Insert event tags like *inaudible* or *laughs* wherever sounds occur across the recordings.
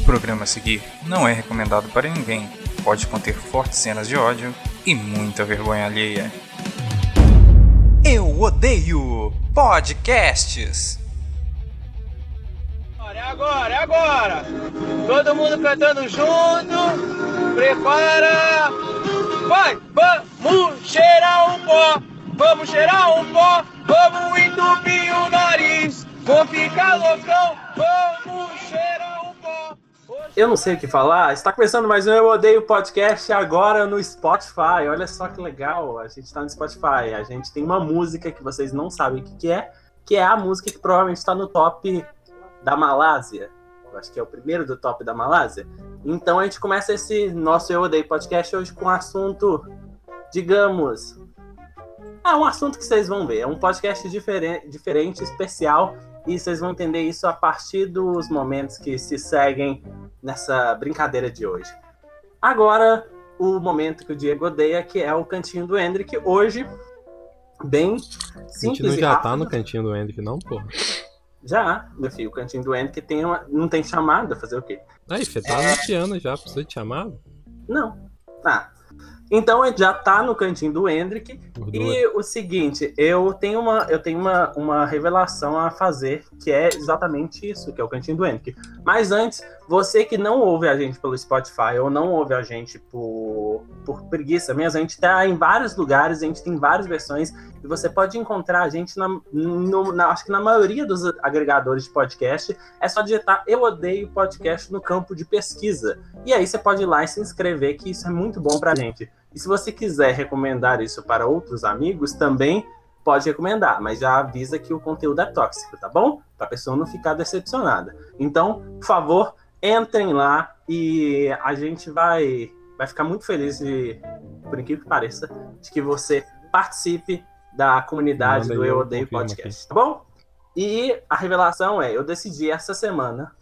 O programa a seguir não é recomendado para ninguém. Pode conter fortes cenas de ódio e muita vergonha alheia. Eu odeio podcasts. É agora, é agora! Todo mundo cantando junto! Prepara! Vai! Vamos cheirar um pó! Vamos cheirar um pó! Vamos entupir o nariz! Vou ficar loucão! Vamos cheirar! Eu não sei o que falar. Está começando mais um Eu Odeio Podcast agora no Spotify. Olha só que legal. A gente está no Spotify. A gente tem uma música que vocês não sabem o que, que é, que é a música que provavelmente está no top da Malásia. Eu acho que é o primeiro do top da Malásia. Então a gente começa esse nosso Eu Odeio Podcast hoje com um assunto, digamos. É um assunto que vocês vão ver. É um podcast diferente, diferente especial. E vocês vão entender isso a partir dos momentos que se seguem nessa brincadeira de hoje. Agora, o momento que o Diego odeia, que é o Cantinho do Hendrick. Hoje, bem A gente simples não já tá no cantinho do Hendrick, não, porra. Já, meu filho, o Cantinho do Hendrick tem uma... não tem chamada, fazer o quê? Aí, você tá anunciando já, precisa de chamado? Não. Tá. Então, gente já tá no Cantinho do Hendrick. Por. E o seguinte, eu tenho uma, eu tenho uma, uma revelação a fazer, que é exatamente isso, que é o Cantinho do Henrique. Mas antes, você que não ouve a gente pelo Spotify ou não ouve a gente por, por preguiça mesmo, a gente tá em vários lugares, a gente tem várias versões, e você pode encontrar a gente na, no- na- acho que na maioria dos agregadores de podcast, é só digitar Eu Odeio Podcast no campo de pesquisa. E aí você pode ir lá e se inscrever, que isso é muito bom pra gente. E se você quiser recomendar isso para outros amigos, também pode recomendar, mas já avisa que o conteúdo é tóxico, tá bom? Para a pessoa não ficar decepcionada. Então, por favor, entrem lá e a gente vai, vai ficar muito feliz de, por incrível que pareça, de que você participe da comunidade Manda do Eu Odeio Podcast, tá bom? E a revelação é, eu decidi essa semana,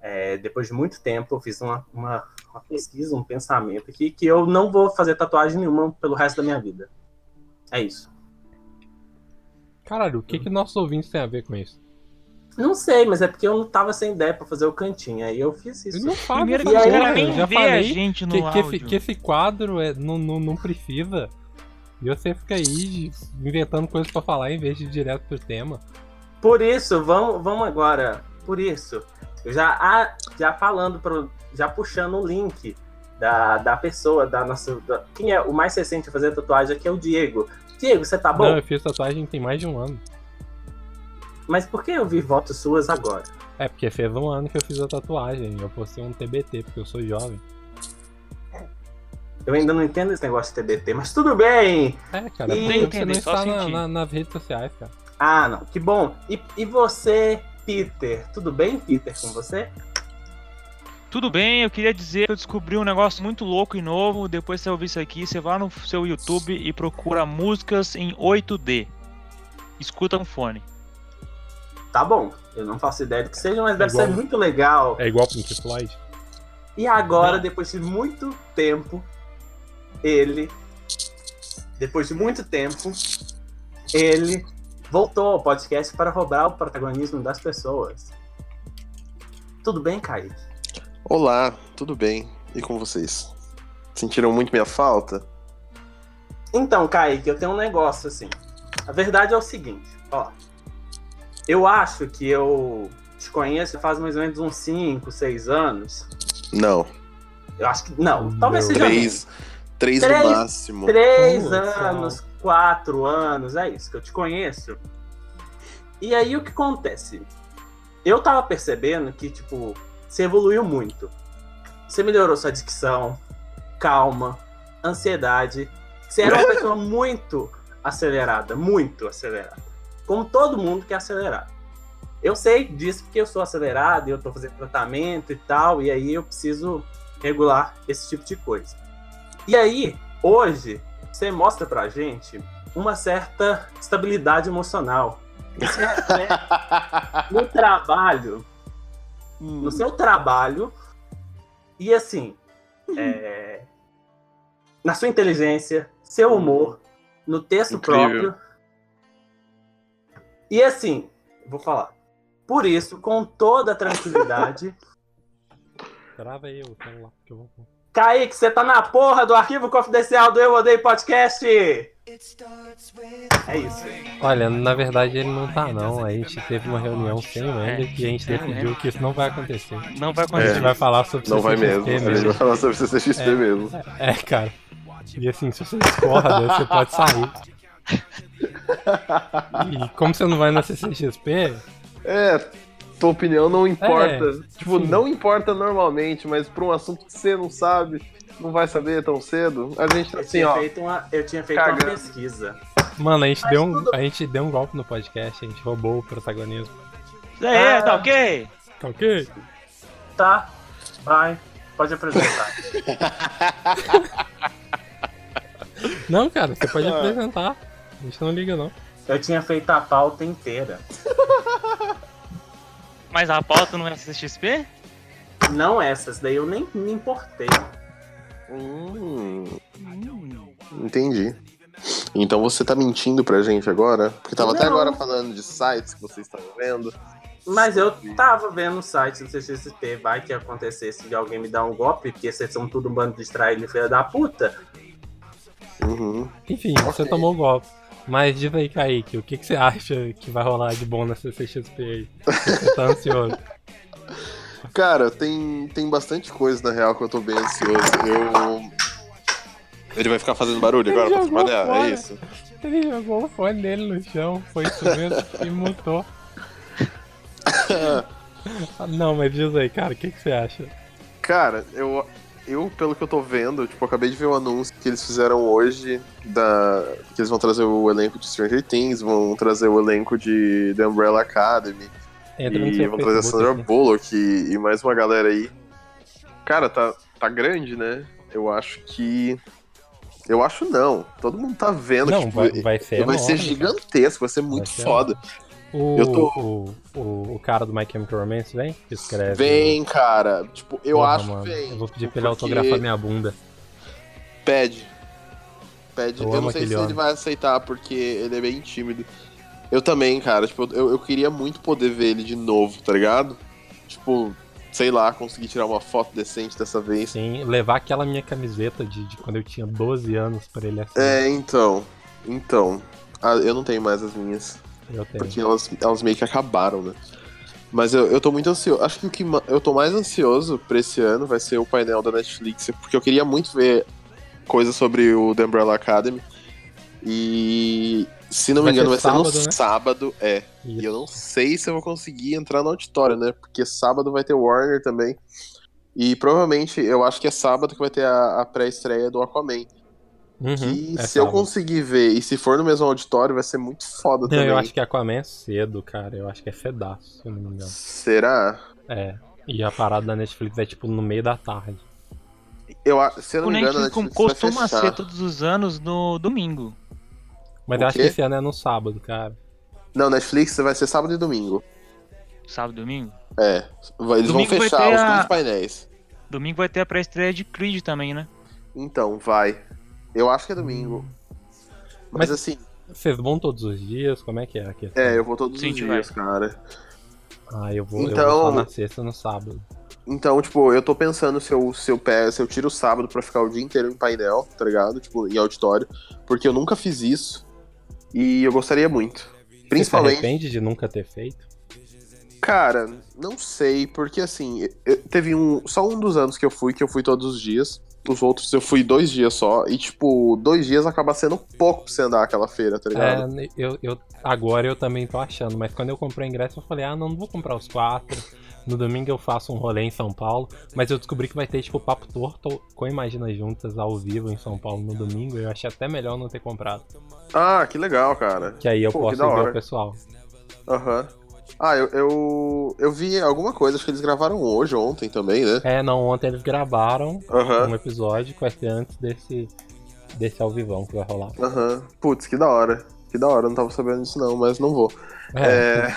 é, depois de muito tempo, eu fiz uma, uma, uma pesquisa, um pensamento aqui, que eu não vou fazer tatuagem nenhuma pelo resto da minha vida. É isso. Caralho, o que que nossos ouvintes têm a ver com isso? Não sei, mas é porque eu não tava sem ideia pra fazer o cantinho, aí eu fiz isso. Eu não falo, Primeiro que nem eu já vê a falei gente no que, que, esse, áudio. que esse quadro é, não, não, não precisa. E você fica aí inventando coisas pra falar em vez de ir direto pro tema. Por isso, vamos, vamos agora. Por isso, eu já, ah, já falando, pro, já puxando o link da, da pessoa, da nossa. da- quem é o mais recente a fazer tatuagem aqui é o Diego. Diego, você tá bom? Não, eu fiz tatuagem tem mais de um ano. Mas por que eu vi fotos suas agora? É, porque fez um ano que eu fiz a tatuagem. Eu postei um TBT, porque eu sou jovem. Eu ainda não entendo esse negócio de TBT, mas tudo bem! É, cara, E- você Entender, não só está na, na- nas redes sociais, cara. Ah, não, que bom. E, e você, Peter? Tudo bem, Peter, com você? Tudo bem, eu queria dizer que eu descobri um negócio muito louco e novo. Depois que você ouvir isso aqui, você vai no seu YouTube e procura músicas em 8D. Escuta no fone. Tá bom, eu não faço ideia do que seja, mas deve igual- ser muito legal. É igual Pink Floyd. E agora, Não. depois de muito tempo, ele. Depois de muito tempo, ele voltou ao podcast para roubar o protagonismo das pessoas. Tudo bem, Kaique? Olá, tudo bem? E com vocês? Sentiram muito minha falta? Então, Kaique, eu tenho um negócio assim. A verdade é o seguinte, ó. Eu acho que eu te conheço faz mais ou menos uns 5, 6 anos. Não. Eu acho que. Não, talvez seja. Três. Três, Três- no máximo. Três Putz, anos, quatro anos, é isso que eu te conheço. E aí o que acontece? Eu tava percebendo que, tipo, você evoluiu muito. Você melhorou sua dicção, calma, ansiedade. Você era uma *laughs* pessoa muito acelerada, muito acelerada. Como todo mundo que é acelerado. Eu sei disso porque eu sou acelerado e eu tô fazendo tratamento e tal, e aí eu preciso regular esse tipo de coisa. E aí, hoje, você mostra pra gente uma certa estabilidade emocional. Isso reflete *laughs* no trabalho, no seu trabalho, e assim, é, na sua inteligência, seu humor, no texto Incrível. próprio. E assim, vou falar. Por isso, com toda a tranquilidade, *laughs* Trava aí o celular que eu vou. Kaique, você tá na porra do arquivo confidencial do Eu Odeio Podcast! É isso. Olha, na verdade ele não tá não. A gente teve uma reunião sem o Ender e a gente decidiu que isso não vai acontecer. Não vai A acontecer. gente vai falar sobre Não vai CCXP mesmo. A gente vai falar sobre CCXP mesmo. É, cara. E assim, se você discorda, você pode sair. *laughs* E como você não vai na CCXP, É, tua opinião não importa. É, tipo, sim. não importa normalmente, mas pra um assunto que você não sabe, não vai saber tão cedo, a gente tá Eu assim, tinha ó. feito uma, eu tinha feito uma Cagando. pesquisa. mano, a gente, Mas deu um, tudo- a gente deu um golpe no podcast, a gente roubou o protagonismo. Isso aí, tá ok? Tá ok? Tá? Vai. Pode apresentar. *laughs* Não, cara, você pode apresentar. A gente não liga, não. Eu tinha feito a pauta inteira. *laughs* Mas a pauta não é CXP? Não essas, daí eu nem me importei. Hum, entendi. Então você tá mentindo pra gente agora? Porque tava até Não. agora falando de sites que vocês estavam vendo. Mas eu tava vendo o site do CXP, vai que acontecesse de alguém me dar um golpe, porque vocês são tudo um bando de distraído filha da puta. Uhum. Enfim, você tomou o golpe. Mas diz aí, Kaique, o que, que você acha que vai rolar de bom na CCXP aí? Você tá ansioso. *laughs* Cara, tem, tem bastante coisa na real que eu tô bem ansioso. Eu. Ele vai ficar fazendo barulho agora pra trabalhar, é isso. Ele jogou o fone dele no chão, foi isso mesmo, e mutou. *laughs* Não, mas diz aí, cara, o que, que você acha? Cara, eu, eu, pelo que eu tô vendo, tipo, acabei de ver o anúncio que eles fizeram hoje da. Que eles vão trazer o elenco de Stranger Things, vão trazer o elenco de The Umbrella Academy. Entra e vão trazer a. Sandra aqui. Bullock e, e mais uma galera aí. Cara, tá, tá grande, né? Eu acho que. Eu acho não. Todo mundo tá vendo Não, que tipo, vai, vai ser vai ser enorme, gigantesco, vai ser muito ser foda. O, tô- o, o, o cara do My Chemical Romance vem? Que escreve. Vem, cara. Tipo, eu Porra, acho mano, que vem. Eu vou pedir pra ele porque autografar minha bunda. Pede. Pede. Eu Eu, não sei se aquele ele homem. vai aceitar, porque ele é bem tímido. Eu também, cara. Tipo, eu, eu queria muito poder ver ele de novo, tá ligado? Tipo, sei lá, conseguir tirar uma foto decente dessa vez. Sim, levar aquela minha camiseta de, de quando eu tinha 12 anos pra ele assinar. É, então. Então. Ah, eu não tenho mais as minhas. Eu tenho. Porque elas, elas meio que acabaram, né? Mas eu, eu tô muito ansioso. Acho que o que eu tô mais ansioso pra esse ano vai ser o painel da Netflix, porque eu queria muito ver coisas sobre o The Umbrella Academy. E se não me Vai engano, vai ser ser no sábado, né? sábado, é. E Isso. eu não sei se eu vou conseguir entrar no auditório, né? Porque sábado vai ter Warner também. E provavelmente eu acho que é sábado que vai ter a, a pré-estreia do Aquaman. Uhum, Que é se eu conseguir ver e se for no mesmo auditório, vai ser muito foda Não, também. eu acho que Aquaman é cedo, cara. Eu acho que é cedaço, se eu não me engano. Será? É. E a parada da Netflix é tipo no meio da tarde. Eu, a- se eu O não me engano, a Netflix costuma ser todos os anos no domingo. Mas O eu acho quê? que esse ano é no sábado, cara. Não, Netflix vai ser sábado e domingo. Sábado e domingo. É. Eles Domingo vão fechar os a- painéis. Domingo vai ter a pré-estreia de Creed também, né? Então, vai. Eu acho que é domingo. Mas, Mas- assim, Vocês vão todos os dias? Como é que é aqui? é, eu vou todos Sim, os vai. dias, cara. Ah, eu vou, eu Então- vou só na sexta no sábado. Então, tipo, eu tô pensando se eu, se eu, pego, se eu tiro o sábado pra ficar o dia inteiro em painel, tá ligado? Tipo, em auditório. Porque eu nunca fiz isso. E eu gostaria muito. Você se Principalmente. arrepende de nunca ter feito? Cara, não sei, porque assim, eu- teve um. Só um dos anos que eu fui, que eu fui todos os dias. Os outros eu fui dois dias só. E, tipo, dois dias acaba sendo pouco pra você andar aquela feira, tá ligado? É, eu, eu, agora eu também tô achando, mas quando eu comprei o ingresso eu falei, ah, não, não vou comprar os quatro. No domingo eu faço um rolê em São Paulo, mas eu descobri que vai ter, tipo, papo torto com Imagina Juntas ao vivo em São Paulo no domingo. Eu achei até melhor não ter comprado. Ah, que legal, cara. Que aí eu Pô, posso ver o pessoal. Aham. Ah, eu, eu, eu vi alguma coisa, acho que eles gravaram hoje, ontem também, né? É, não, ontem eles gravaram Aham, um episódio que vai ser antes desse, desse ao vivão que vai rolar. aham. Putz, que da hora. Que da hora, eu não tava sabendo disso não, mas não vou. É, É,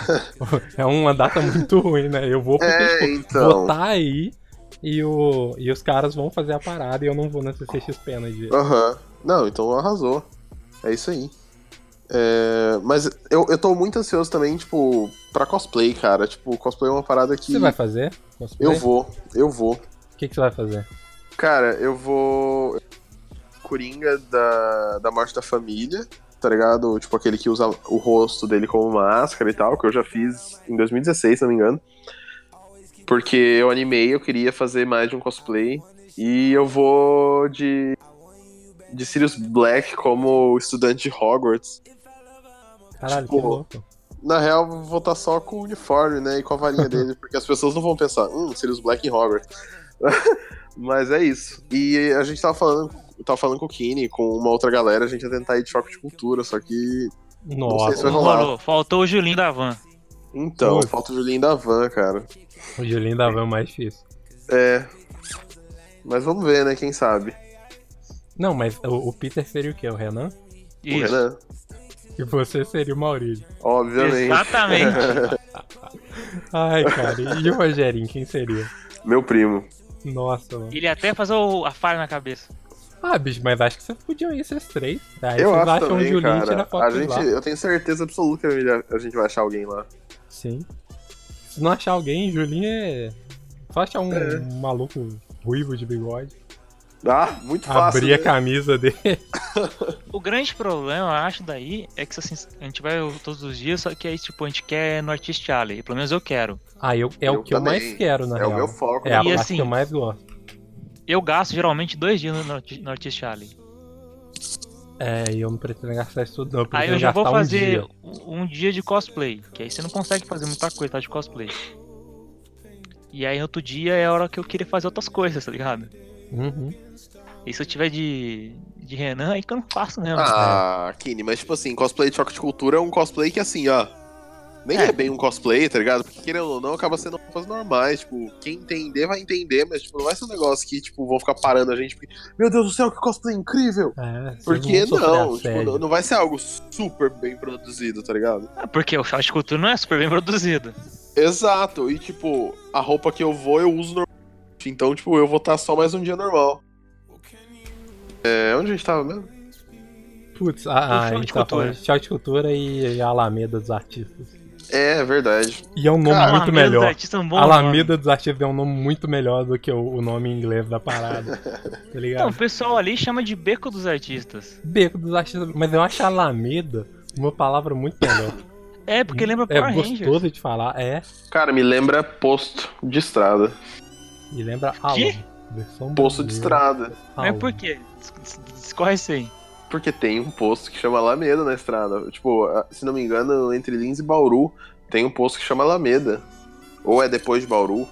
*laughs* é uma data muito ruim, né? Eu vou porque, é tipo, então. vou tá aí e, o, e os caras vão fazer a parada e eu não vou na CCXP no dia. Aham. Não, então arrasou. É isso aí. É, mas eu, eu tô muito ansioso também, tipo, pra cosplay, cara. Tipo, cosplay é uma parada que Você vai fazer? cosplay? eu vou, eu vou. O que, que você vai fazer? Cara, eu vou. Coringa da, da morte da família, tá ligado? Tipo aquele que usa o rosto dele como máscara e tal, que eu já fiz em 2016, se não me engano. Porque eu animei, eu queria fazer mais de um cosplay. E eu vou de. de Sirius Black como estudante de Hogwarts. Caralho, Tipo, que louco. Na real, vou estar só com o uniforme, né? E com a varinha dele, *laughs* porque as pessoas não vão pensar, hum, Sirius Black em Hogwarts. *laughs* Mas é isso. E a gente tava falando, tava falando com o Kine, com uma outra galera, a gente ia tentar ir de choque de cultura, só que. sei se Nossa, vai Não rolar. rolou. Faltou o Julinho da van. Então, Putz. falta o Julinho da van, cara. o Julinho da van é mais difícil. É. Mas vamos ver, né? Quem sabe? Não, mas o, o Peter seria o quê? O Renan? O Isso. Renan? E você seria o Maurílio. Obviamente. Exatamente. *laughs* Ai, cara, e o Rogerinho, quem seria? Meu primo. Nossa, mano. Ele até fazer o- a falha na cabeça. Ah, bicho, mas acho que vocês podiam ir esses três. Aí eu vocês acho acham o também, Julinho e tira cara. foto A gente, lá. eu tenho certeza absoluta que a gente vai achar alguém lá. Sim. Se não achar alguém, Julinho é. Só achar um É. maluco ruivo de bigode. Ah, muito fácil. abrir a né? camisa dele. *laughs* O grande problema, eu acho, daí, é que assim, a gente vai todos os dias, só que aí, tipo, a gente quer no Artist Alley. Pelo menos eu quero. Ah, eu, é Eu o que eu também. mais quero, na É real. o meu foco. É a E parte assim- que eu mais gosto. Eu gasto geralmente dois dias no, no Artist Alley. É, e eu não pretendo gastar isso tudo, não. Eu Aí eu já vou gastar um fazer dia. um, um dia de cosplay. Que aí você não consegue fazer muita coisa tá, de cosplay. E aí, outro dia é a hora que eu queria fazer outras coisas, tá ligado? Uhum. E se eu tiver de, de Renan, aí que eu não faço mesmo. Ah, Kine, mas tipo assim, cosplay de choque de cultura é um cosplay que assim, ó. Nem É. é, bem um cosplay, tá ligado? Porque querendo ou não, acaba sendo coisas normais. Tipo, quem entender vai entender, mas tipo, não vai ser um negócio que, tipo, vão ficar parando a gente porque, meu Deus do céu, que cosplay incrível! É, Porque não, tipo, não, não vai ser algo super bem produzido, tá ligado? Ah, Porque o shot de cultura não é super bem produzido. Exato, e tipo, a roupa que eu vou, eu uso normalmente. Então, tipo, eu vou estar só mais um dia normal. É, onde a gente tava mesmo? Putz, a, a, gente de tá cultura. falando de choque de cultura e, e a Alameda dos Artistas. É, verdade. E é um nome Cara, muito Alameda dos melhor. Artistas é um bom Alameda dos Artistas é um nome muito melhor do que o, o nome em inglês da parada. *laughs* Tá Então, ligado? o pessoal ali chama de Beco dos Artistas. Beco dos Artistas. Mas eu acho Alameda uma palavra muito melhor. É, porque lembra É Power Rangers. gostoso de falar, é. Cara, me lembra posto de estrada. E lembra Alan. Quê? Versão Posto de estrada. Mas Alan. por quê? Dis- dis- Discorre isso aí. Porque tem um posto que chama Alameda na estrada. Tipo, se não me engano, entre Lins e Bauru, tem um posto que chama Alameda. Ou é depois de Bauru.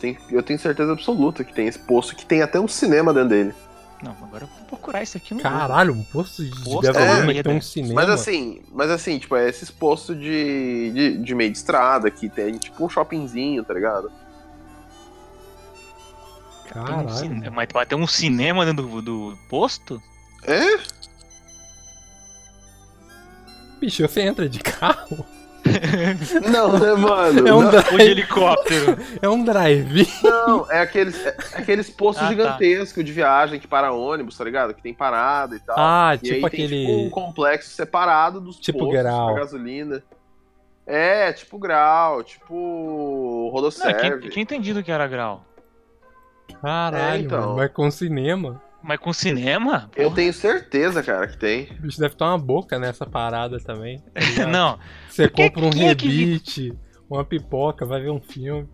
Tem- eu tenho certeza absoluta que tem esse posto, que tem até um cinema dentro dele. Não, agora eu vou procurar isso aqui no Caralho, um posto de Posto de gasolina Alameda. que tem um cinema. Mas assim, mas assim, tipo, é esses postos de, de, de meio de estrada, que tem tipo um shoppingzinho, tá ligado? Tem um Caralho. cine- Mas vai ter um cinema dentro do, do posto? É? Bicho, você entra de carro? *laughs* Não, né, mano? É um, não, drive, Ou de helicóptero? é um drive. não, é aqueles, é aqueles postos Ah, tá. gigantescos de viagem que para ônibus, tá ligado? Que tem parada e tal. Ah, E tipo aí aquele. tem tipo um complexo separado dos Tipo postos grau. pra gasolina. É, tipo grau, tipo Não, eu rodoserve. tinha, eu tinha entendido que era grau. Caralho, É, então. mano, mas com cinema. Mas com cinema? Eu Porra. tenho certeza, cara, que tem. O bicho deve ter uma boca nessa parada também. tá? *laughs* Não, Você Por que- compra um quem é que rebite, uma pipoca, vai ver um filme.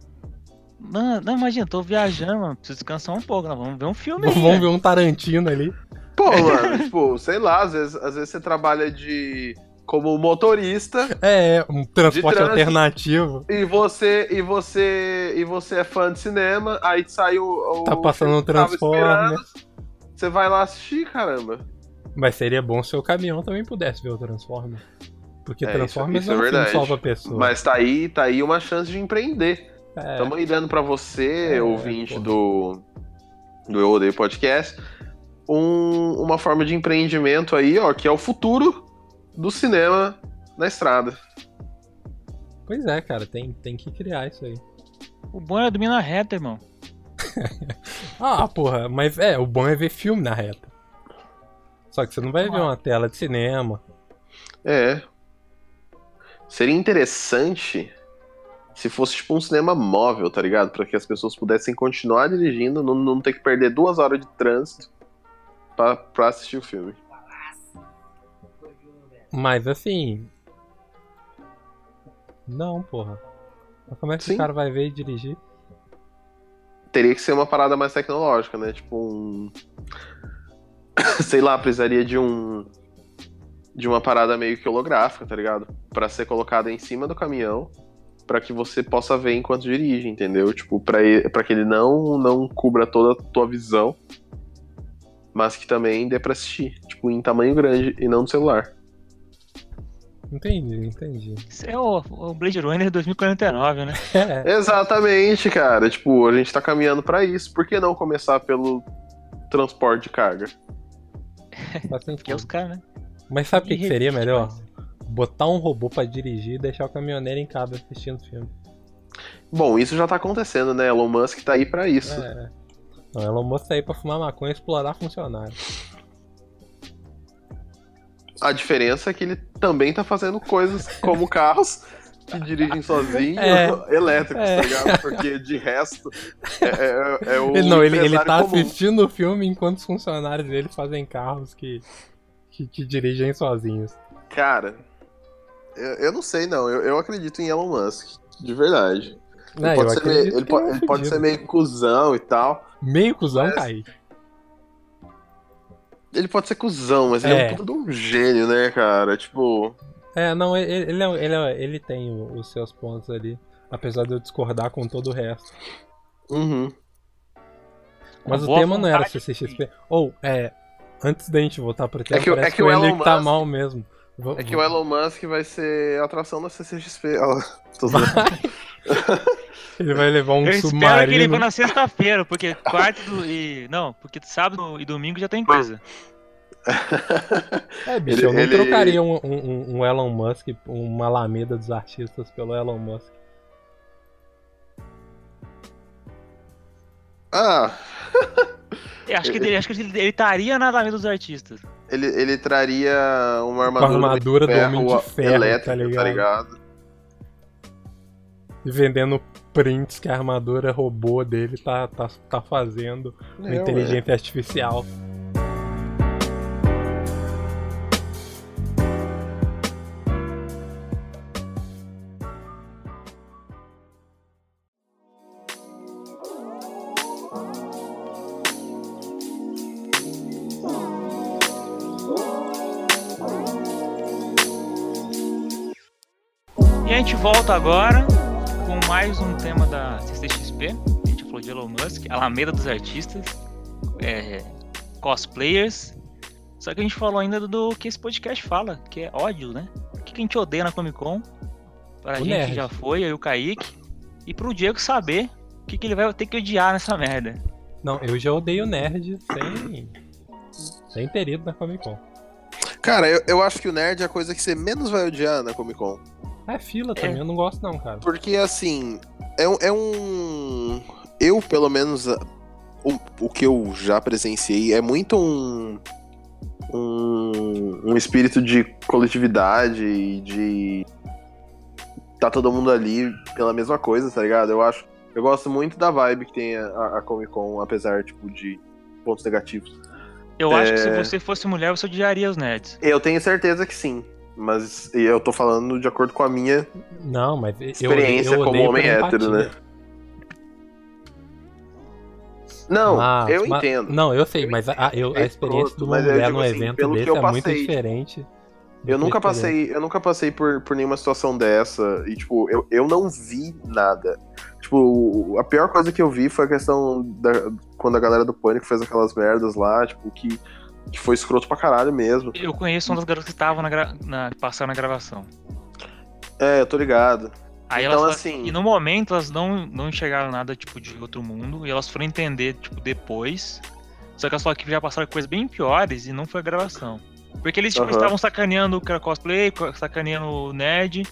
não, não, imagina, tô viajando, mano. Preciso descansar um pouco. Nós vamos ver um filme aí. Vamos né? ver um Tarantino ali. Pô, mano, *laughs* tipo, sei lá, às vezes, às vezes você trabalha de como motorista É, um transporte trânsito. alternativo. e você e você e você é fã de cinema, aí sai o, Tá passando um Transformer. Você vai lá assistir, caramba. Mas seria bom se o caminhão também pudesse ver o Transformer. Porque É, Transformers isso- isso não é é um salva pessoa. Mas tá aí, tá aí uma chance de empreender. É, Estamos aí dando pra você, É, ouvinte do, do Eu Odeio Podcast, um- uma forma de empreendimento aí, ó, que é o futuro do cinema na estrada. Pois é, cara, tem, tem que criar isso aí. O bom é dormir na reta, irmão. *laughs* Ah, porra, mas é, o bom é ver filme na reta. Só que você não vai ver uma tela de cinema. É. Seria interessante se fosse tipo um cinema móvel, tá ligado? Pra que as pessoas pudessem continuar dirigindo, não, não ter que perder duas horas de trânsito pra, pra assistir o filme. Mas assim. Não, porra. Mas como é que Sim. o cara vai ver e dirigir? Teria que ser uma parada mais tecnológica, né? Tipo um. *coughs* Sei lá, precisaria de um. De uma parada meio que holográfica, tá ligado? Pra ser colocada em cima do caminhão, pra que você possa ver enquanto dirige, entendeu? Tipo, pra que ele não, não cubra toda a tua visão, mas que também dê pra assistir, tipo, em tamanho grande e não no celular. Entendi, entendi. Isso é o, o Blade Runner 2049, né? *laughs* É, Exatamente, cara. Tipo, a gente tá caminhando pra isso. Por que não começar pelo transporte de carga? *laughs* faz Que é os caras, né? Mas sabe o que, que seria melhor? Botar um robô pra dirigir e deixar o caminhoneiro em casa assistindo o filme. Bom, isso já tá acontecendo, né? Elon Musk tá aí pra isso. É. Não, Elon Musk tá aí pra fumar maconha e explorar funcionário. A diferença é que ele também tá fazendo coisas como carros que dirigem sozinho, É. elétricos, É. tá ligado? Porque de resto é, é- é o. Ele, não, ele, ele tá comum. assistindo o filme enquanto os funcionários dele fazem carros que, que, que dirigem sozinhos. Cara, eu, eu não sei, não. Eu, eu acredito em Elon Musk. De verdade. Ele Não, pode, eu ser, meio, ele pode, é um ele pode ser meio cuzão e tal. Meio cuzão, Mas- Kaique. Ele pode ser cuzão, mas ele é É. um puta de um gênio, né, cara? Tipo. É, não, ele, ele, é- ele, é- ele tem os seus pontos ali. Apesar de eu discordar com todo o resto. Uhum. Mas Com o tema não era. CCXP. Ou, é. Antes da gente voltar pro tema, que o- parece é que, que o Elon tá Musk- mal mesmo. Vou- É que o Elon Musk vai ser a atração da CCXP. Ó, *laughs* tô zoando. *laughs* Ele vai levar um Eu espero que ele submarino. vá na sexta-feira, porque quarta do- e. Não, porque sábado e domingo já tem coisa. É, bicho, Ele- eu não ele- trocaria um, um- um Elon Musk, uma Alameda dos artistas pelo Elon Musk. ah, Eu acho que ele, acho que ele, ele estaria na Alameda dos Artistas. ele, ele traria uma Com a armadura, armadura do de Homem de Ferro, elétrica, tá ligado? tá ligado? E vendendo prints que a armadura robô dele tá, tá, tá fazendo com É, inteligência artificial. E a gente volta agora mais um tema da CCXP. A gente falou de Elon Musk, Alameda dos Artistas, é, cosplayers. Só que a gente falou ainda do que esse podcast fala, que é ódio, né? O que que a gente odeia na Comic Con? Pra O gente nerd. já foi, eu e o Kaique. E pro Diego saber o que, que ele vai ter que odiar nessa merda. Não, eu já odeio nerd sem, sem ter ido na Comic Con. Cara, eu, eu acho que o nerd é a coisa que você menos vai odiar na Comic Con. É fila também, eu não gosto não, cara. Porque, assim, é, um- é um. Eu, pelo menos, o, o que eu já presenciei é muito um. Um, um espírito de coletividade e de. Tá todo mundo ali pela mesma coisa, tá ligado? Eu acho. Eu gosto muito da vibe que tem a, a Comic Con, apesar, tipo, de pontos negativos. Eu acho que se É. você fosse mulher, você odiaria os nerds. Eu tenho certeza que sim. Mas eu tô falando de acordo com a minha Não, mas eu- experiência eu como odeio homem hétero, né? Não, eu mas- entendo. Não, eu sei, mas a, eu- a É experiência mas eu mulher digo num assim, evento desse eu é muito diferente. do Eu nunca passei, eu nunca passei por, por nenhuma situação dessa e tipo, eu, eu não vi nada. Tipo, a pior coisa que eu vi foi a questão da quando a galera do Pânico fez aquelas merdas lá, tipo, que, que foi escroto pra caralho mesmo. Eu conheço uma das garotas que estavam na, gra... na... passaram na gravação. É, eu tô ligado. Aí Então, elas, assim- E no momento elas não, não enxergaram nada tipo de outro mundo e elas foram entender tipo depois. Só que elas falaram que já passaram coisas bem piores e não foi a gravação. Porque eles tipo, Aham. estavam sacaneando o cara cosplay, co- sacaneando o nerd.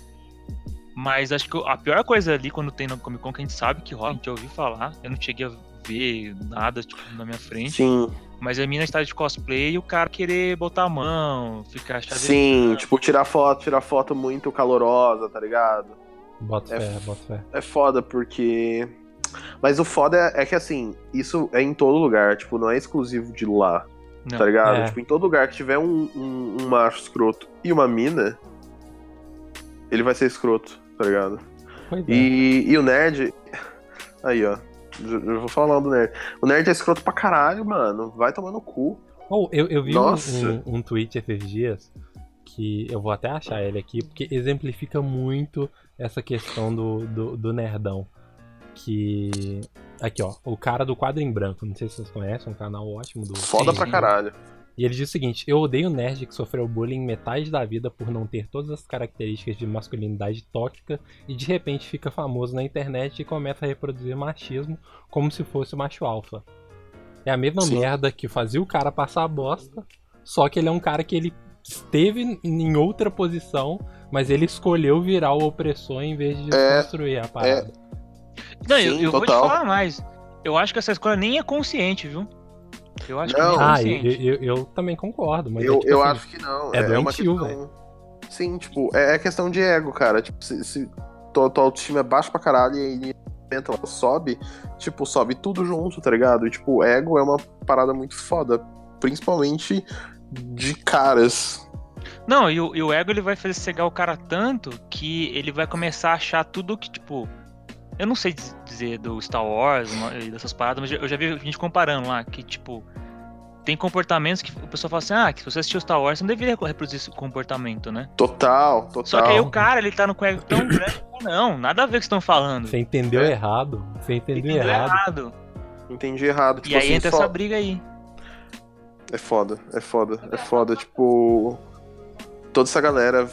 Mas acho que a pior coisa ali quando tem no Comic Con que a gente sabe que rola, a gente ouviu falar. Eu não cheguei a ver nada tipo, na minha frente. Sim, Mas a mina está de cosplay e o cara querer botar a mão, ficar chavecando. sim, tipo, tirar foto, tirar foto muito calorosa, tá ligado? Bota É fé, bota fé. É foda porque. Mas o foda é, é que assim, isso é em todo lugar, tipo, não é exclusivo de lá, Não. tá ligado? É. Tipo, em todo lugar que tiver um, um, um macho escroto e uma mina, ele vai ser escroto, tá ligado? Pois é. E, e o nerd. *laughs* Aí, ó. Eu vou falar mal do nerd. O nerd é escroto pra caralho, mano. Vai tomar no cu. Oh, eu, eu vi um, um, um tweet esses dias que eu vou até achar ele aqui, porque exemplifica muito essa questão do, do, do nerdão. Que. Aqui, ó. O cara do quadro em branco. Não sei se vocês conhecem, um canal ótimo do. Foda Sim, pra caralho. E ele diz o seguinte: Eu odeio nerd que sofreu bullying metade da vida por não ter todas as características de masculinidade tóxica e de repente fica famoso na internet e começa a reproduzir machismo como se fosse macho alfa. É a mesma Sim. merda que fazia o cara passar a bosta, só que ele é um cara que ele esteve em outra posição, mas ele escolheu virar o opressor em vez de É, construir a parada. Não, eu, Sim, eu vou te falar mais. Eu acho que essa escolha nem é consciente, viu? Eu acho Não. que nem é Ah, eu, eu- eu também concordo, mas é eu tipo eu assim, acho que não. é É, uma doentio, questão. Sim, tipo, é, é questão de ego, cara. Tipo, se, se tua, tua autoestima é baixa pra caralho e aí ela sobe, tipo, sobe tudo junto, tá ligado? E, tipo, ego é uma parada muito foda. Principalmente de caras. Não, e o, e o ego ele vai fazer cegar o cara tanto que ele vai começar a achar tudo que, tipo. Eu não sei diz- dizer do Star Wars e dessas paradas, mas eu já vi gente comparando lá que, tipo. Tem comportamentos que o pessoal fala assim: ah, que se você assistiu Star Wars, você não deveria reproduzir esse comportamento, né? Total, total. Só que aí o cara, ele tá no com o ego tão *coughs* grande, não, nada a ver com o que estão falando. Você entendeu É. errado. Você entendeu, Entendeu errado. errado. Entendi errado. Tipo E aí assim, entra só- essa briga aí. É foda, é foda, é foda. Tipo, toda essa galera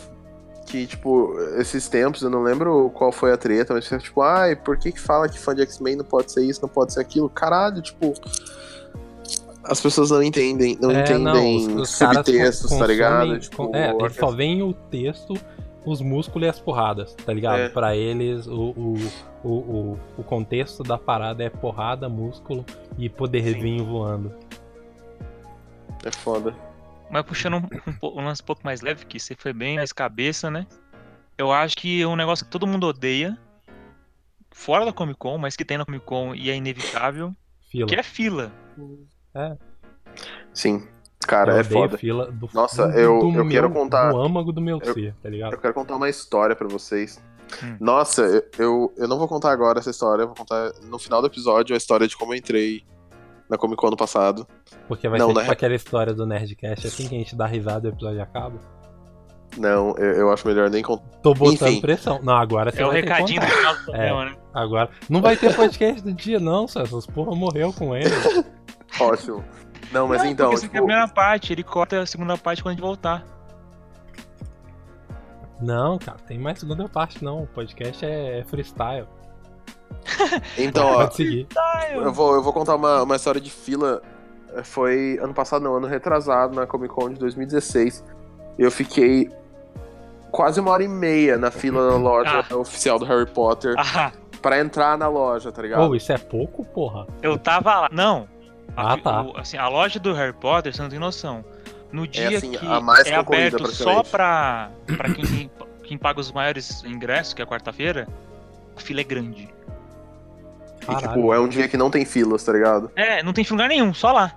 que, tipo, esses tempos, eu não lembro qual foi a treta, mas tipo, ai, por que que fala que fã de X-Men não pode ser isso, não pode ser aquilo? Caralho, tipo. As pessoas não entendem, não É, entendem os- os caras subtextos, tá ligado? Tipo, é, eles só veem o texto, os músculos e as porradas, tá ligado? É. Pra eles, o, o, o, o, o contexto da parada é porrada, músculo e poderzinho voando. É foda. Mas puxando um, um um lance um pouco mais leve, que você foi bem mais cabeça, né? Eu acho que é um negócio que todo mundo odeia, fora da Comic Con, mas que tem na Comic Con e é inevitável, Fila. que é fila. Sim. Cara, eu é foda. fila do, Nossa, do- eu- do eu meu- quero contar- Do âmago do meu eu- ser, tá ligado? Eu quero contar uma história pra vocês. Hum. Nossa, eu, eu, eu não vou contar agora essa história, eu vou contar no final do episódio a história de como eu entrei na Comic Con ano passado. Porque vai Não, ser na tipo aquela história do Nerdcast, assim que a gente dá risada e o episódio acaba. Não, eu, eu acho melhor nem contar. Tô botando Enfim. pressão. Não, agora você É o vai ter que recadinho do contar. final do programa, né? Agora. Não vai ter podcast do dia, não, César. Os porra morreu com ele. *laughs* Ótimo. Não, mas Não, então, porque isso aqui é a tipo, primeira parte, ele corta a segunda parte quando a gente voltar. Não, cara, tem mais segunda parte, não. O podcast é freestyle. Então, ó, eu vou, eu vou contar uma, uma história de fila. É, Foi ano passado, não, ano retrasado, na Comic Con de 2016. Eu fiquei quase uma hora e meia na fila da loja oficial do Harry Potter Ah, pra entrar na loja, tá ligado? Ô, isso é pouco, porra? eu tava lá. Não. Ah, tá. o- assim, a loja do Harry Potter, você não tem noção. No dia assim, que a mais é aberto só pra, pra quem, quem paga os maiores ingressos, que é quarta-feira, a fila é grande. E, tipo, é um dia que não tem filas, tá ligado? É, não tem lugar nenhum, só lá.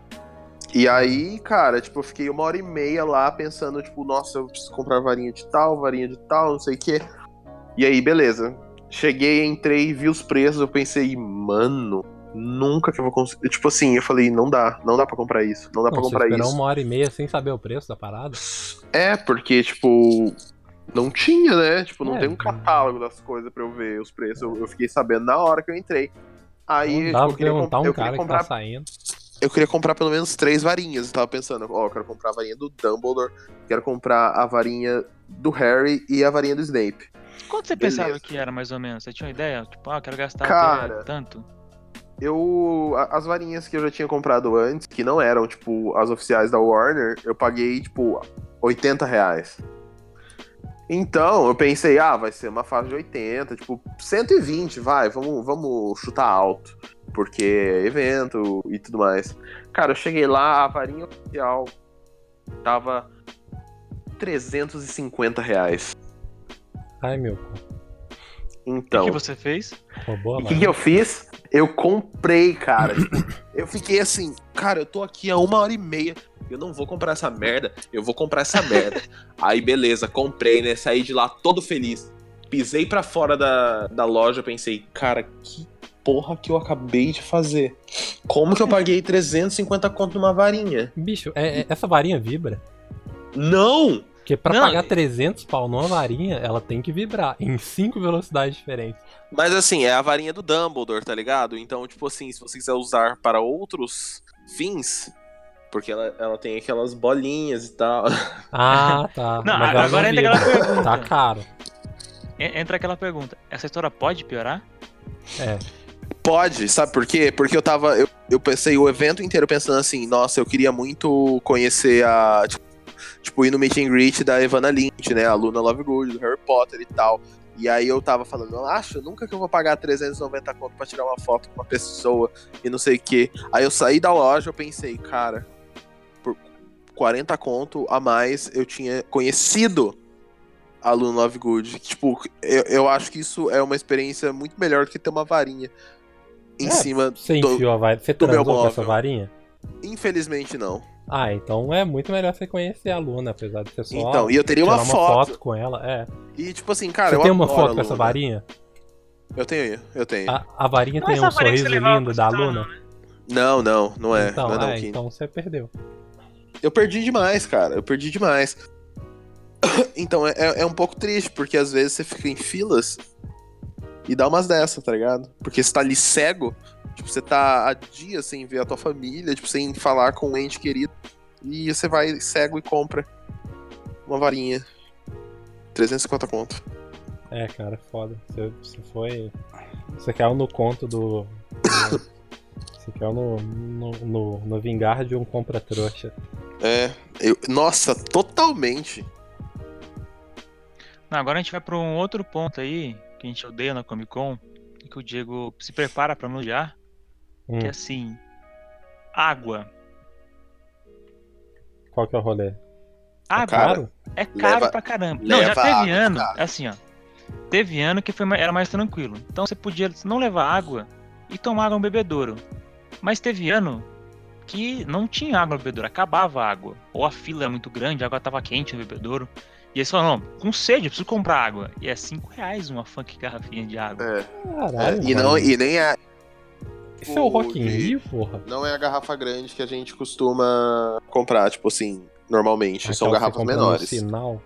E aí, cara, tipo, eu fiquei uma hora e meia lá pensando, tipo, nossa, eu preciso comprar varinha de tal, varinha de tal, não sei o quê. E aí, beleza. Cheguei, entrei, vi os preços, eu pensei, mano, nunca que eu vou conseguir. Tipo assim, eu falei, não dá, não dá pra comprar isso, não dá pra Não, você comprar isso. uma hora e meia sem saber o preço da parada? É, porque, tipo, não tinha, né? Tipo, não É, tem um catálogo das coisas pra eu ver os preços. Eu, eu fiquei sabendo na hora que eu entrei. Aí, Não tipo, dá eu queria, perguntar comp- um eu cara que comprar tá saindo. eu queria comprar pelo menos três varinhas. Eu tava pensando, ó, eu quero comprar a varinha do Dumbledore, quero comprar a varinha do Harry e a varinha do Snape. Quanto você Beleza. pensava que era, mais ou menos? Você tinha uma ideia? Tipo, ah, eu quero gastar Cara. tanto. Eu. As varinhas que eu já tinha comprado antes, que não eram, tipo, as oficiais da Warner, eu paguei, tipo, 80 reais. Então, eu pensei, ah, vai ser uma faixa de 80, tipo, 120, vai, vamos, vamos chutar alto. Porque é evento e tudo mais. Cara, eu cheguei lá, a varinha oficial tava 350 reais. Ai, meu cu. O Então, que você fez? O que, que eu fiz? Eu comprei, cara. Tipo, eu fiquei assim, cara, eu tô aqui há uma hora e meia. Eu não vou comprar essa merda, eu vou comprar essa merda. *laughs* Aí, beleza, comprei, né? Saí de lá todo feliz. Pisei pra fora da, da loja, pensei, cara, que porra que eu acabei de fazer? Como que eu paguei 350 conto numa varinha? Bicho, é- é- essa varinha vibra. Não! Porque pra Não, pagar e- 300 pau numa varinha, ela tem que vibrar em cinco velocidades diferentes. Mas assim, é a varinha do Dumbledore, tá ligado? Então, tipo assim, se você quiser usar para outros fins, porque ela, ela tem aquelas bolinhas e tal. Ah, *laughs* tá. Não, Mas agora entra aquela vibra. pergunta. Tá caro. En- Entra aquela pergunta. Essa história pode piorar? É. Pode, sabe por quê? Porque eu tava. Eu, eu pensei o evento inteiro pensando assim, nossa, eu queria muito conhecer a. Tipo, tipo, ir no meet and greet da Evana Lynch, né? A Luna Lovegood, do Harry Potter e tal. E aí eu tava falando, eu acho nunca que eu vou pagar 390 conto pra tirar uma foto com uma pessoa e não sei o quê. Aí eu saí da loja, eu pensei, cara, 40 conto a mais eu tinha conhecido a Luna Lovegood. Tipo, eu, eu acho que isso é uma experiência muito melhor do que ter uma varinha em É, cima Você do... enfiou a varinha. Você do meu essa varinha? Infelizmente não. Ah, então é muito melhor você conhecer a Luna, apesar de ser só. Então, e eu teria tirar uma foto. com ela. É. E tipo assim, cara, você eu tem uma foto com essa varinha? Eu tenho, eu tenho. A, a varinha Não tem um sorriso lindo da Luna? não, né? Não, não, não é. então, não é não, é, então você perdeu. Eu perdi demais, cara. Eu perdi demais. *coughs* Então é, é é um pouco triste, porque às vezes você fica em filas e dá umas dessa, tá ligado? Porque você tá ali cego, tipo, você tá há dias sem ver a tua família, tipo, sem falar com um ente querido, e você vai cego e compra uma varinha. 350 conto. É, cara, foda. Você, você foi. Você caiu no conto do. do- *coughs* Você caiu no, no, no, no vingar de um compra-trouxa. É, eu, nossa, totalmente. Não, agora a gente vai pra um outro ponto aí, que a gente odeia na Comic Con, e que o Diego se prepara pra elogiar, Hum, que é assim, água. Qual que é o rolê? Água Cara, Claro? é caro leva- pra caramba. Não, já teve ano, cara. assim, ó. Teve ano que foi, era mais tranquilo. Então você podia não levar água e tomar água no bebedouro. Mas teve ano que não tinha água no bebedouro, acabava a água. Ou a fila era muito grande, a água tava quente no bebedouro. E eles falaram, não, com sede, eu preciso comprar água. E é 5 reais uma funk garrafinha de água. É, Caralho. é, e, não, e nem é, Isso é o Rock in Rio, porra? não é a garrafa grande que a gente costuma comprar, tipo assim, normalmente. São Aquela que você garrafas menores. Sinal.